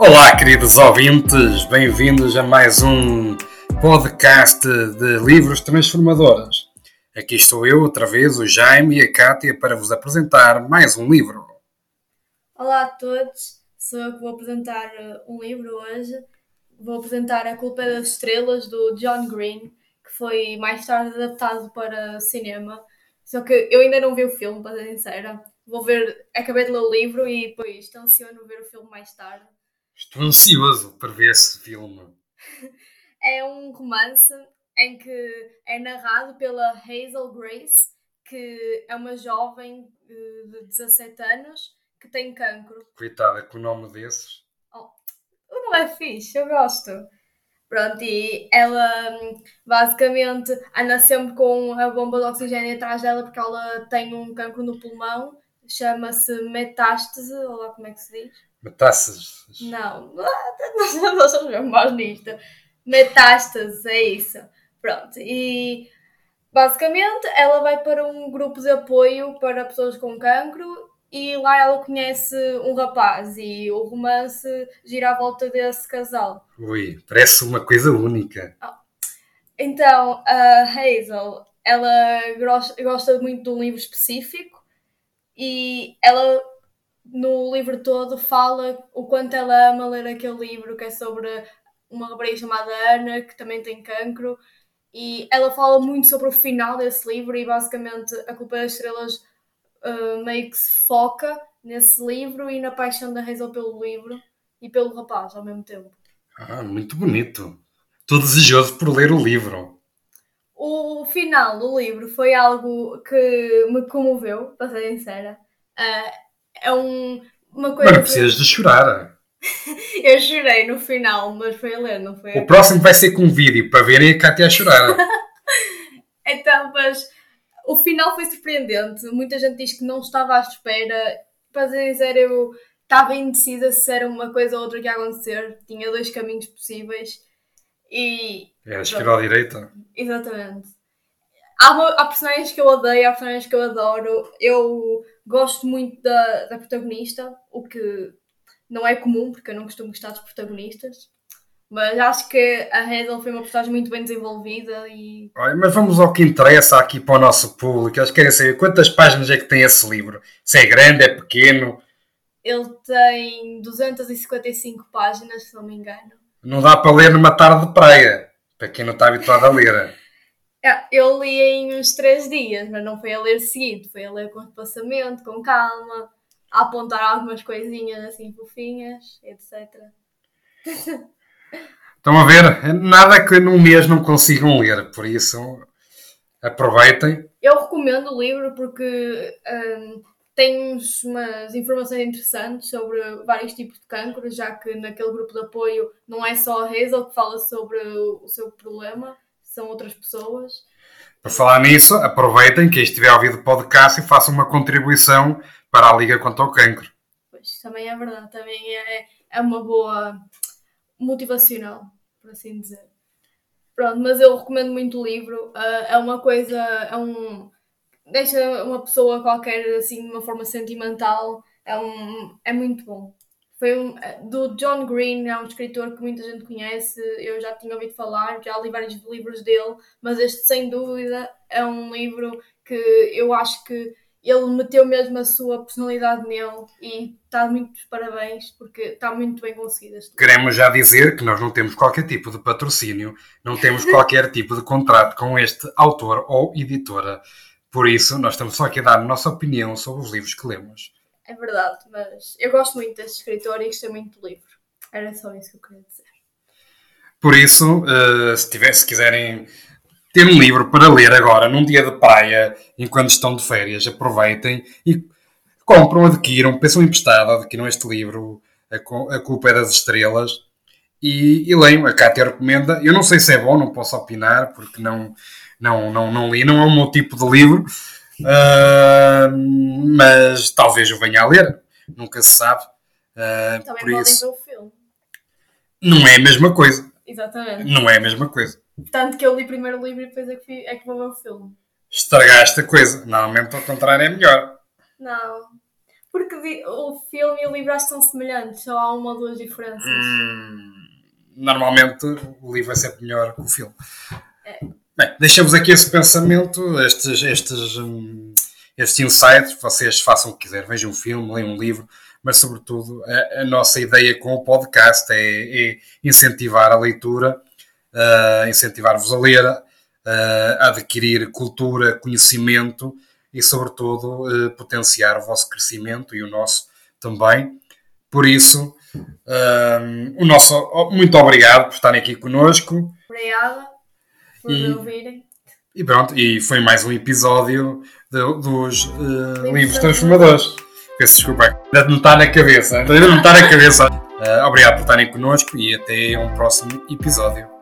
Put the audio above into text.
Olá, queridos ouvintes, bem-vindos a mais um podcast de livros transformadores. Aqui estou eu, outra vez, o Jaime e a Kátia, para vos apresentar mais um livro. Olá a todos, sou eu que vou apresentar uh, um livro hoje. Vou apresentar A Culpa é das Estrelas, do John Green, que foi mais tarde adaptado para cinema. Só que eu ainda não vi o filme, para ser sincera. Vou ver, acabei de ler o livro e depois tenciono ver o filme mais tarde. Estou ansioso para ver esse filme. É um romance em que é narrado pela Hazel Grace, que é uma jovem eh, de 17 anos que tem cancro. Coitada, com o nome desses. Oh, não é fixe, eu gosto. Pronto, e ela basicamente anda sempre com a bomba de oxigênio atrás dela porque ela tem um cancro no pulmão, chama-se metástase, ou lá como é que se diz? Metástases. Não, nós somos mesmo maus nisto. Metástase, é isso. Pronto, e basicamente ela vai para um grupo de apoio para pessoas com cancro e lá ela conhece um rapaz e o romance gira à volta desse casal. Ui, parece uma coisa única. Então, a Hazel, ela gosta muito de um livro específico e ela no livro todo fala o quanto ela ama ler aquele livro que é sobre uma rapariga chamada Ana que também tem cancro e ela fala muito sobre o final desse livro e basicamente a culpa das estrelas uh, meio que se foca nesse livro e na paixão da Hazel pelo livro e pelo rapaz ao mesmo tempo. Ah, muito bonito. Estou desejoso por ler o livro. O final do livro foi algo que me comoveu, para ser sincera. Uh, é um, uma coisa. Mas não precisas de chorar. eu chorei no final, mas foi a ler, não foi? O próximo vai ser com um vídeo para verem a Cátia a chorar. então, mas o final foi surpreendente. Muita gente diz que não estava à espera. Para dizer, eu estava indecisa se era uma coisa ou outra que ia acontecer. Tinha dois caminhos possíveis. E. É a esquerda ou a direita? Exatamente. Há, há personagens que eu odeio, há personagens que eu adoro. Eu gosto muito da, da protagonista, o que não é comum, porque eu não costumo gostar dos protagonistas. Mas acho que a Hazel foi uma personagem muito bem desenvolvida e. Olha, mas vamos ao que interessa aqui para o nosso público. Eles querem saber quantas páginas é que tem esse livro. Se é grande, é pequeno. Ele tem 255 páginas, se não me engano. Não dá para ler numa tarde de praia, para quem não está habituado a ler. É, eu li em uns três dias, mas não foi a ler seguido, foi a ler com espaçamento, com calma, a apontar algumas coisinhas assim fofinhas, etc. Estão a ver? Nada que num mês não consigam ler, por isso aproveitem. Eu recomendo o livro porque um, tem umas informações interessantes sobre vários tipos de cancro, já que naquele grupo de apoio não é só a Hazel que fala sobre o, o seu problema são outras pessoas. Por falar nisso, aproveitem quem estiver a ouvir o podcast e façam uma contribuição para a Liga contra o Cancro. Pois, também é verdade, também é, é uma boa motivacional, por assim dizer. Pronto, mas eu recomendo muito o livro. Uh, é uma coisa, é um. Deixa uma pessoa qualquer assim de uma forma sentimental. É, um, é muito bom. Foi um, eh, do John Green, é um escritor que muita gente conhece, eu já tinha ouvido falar, já li vários livros dele, mas este sem dúvida é um livro que eu acho que ele meteu mesmo a sua personalidade nele e está muitos parabéns porque está muito bem conseguido este livro. Queremos já dizer que nós não temos qualquer tipo de patrocínio, não temos qualquer tipo de contrato com este autor ou editora. Por isso, nós estamos só aqui a dar a nossa opinião sobre os livros que lemos. É verdade, mas eu gosto muito deste escritor e gostei muito do livro. Era só isso que eu queria dizer. Por isso, uh, se, tiver, se quiserem ter um livro para ler agora, num dia de praia, enquanto estão de férias, aproveitem e compram, adquiram, peçam emprestado, adquiram este livro, A, a Culpa é das Estrelas, e, e leiam. A Cátia recomenda. Eu não sei se é bom, não posso opinar, porque não, não, não, não li, não é o meu tipo de livro, Uh, mas talvez eu venha a ler, nunca se sabe. Uh, Também podem isso, ver o filme. Não é a mesma coisa. Exatamente. Não é a mesma coisa. Tanto que eu li primeiro o livro e depois é que, é que vou ver o filme. Estragaste a coisa. Normalmente, ao contrário, é melhor. Não. Porque o filme e o livro acho que são semelhantes, só há uma ou duas diferenças. Hum, normalmente o livro é sempre melhor que o filme. É. Bem, deixamos aqui esse pensamento, estes, estes, um, estes insights, vocês façam o que quiser, vejam um filme, leiam um livro, mas sobretudo a, a nossa ideia com o podcast é, é incentivar a leitura, uh, incentivar-vos a ler, uh, a adquirir cultura, conhecimento e sobretudo uh, potenciar o vosso crescimento e o nosso também. Por isso, o nosso muito obrigado por estarem aqui conosco. Obrigada por e, ouvirem. E pronto, e foi mais um episódio de, dos uh, livros transformadores. Peço desculpa, ainda não está na cabeça. Ainda não está na cabeça. Uh, obrigado por estarem connosco e até um próximo episódio.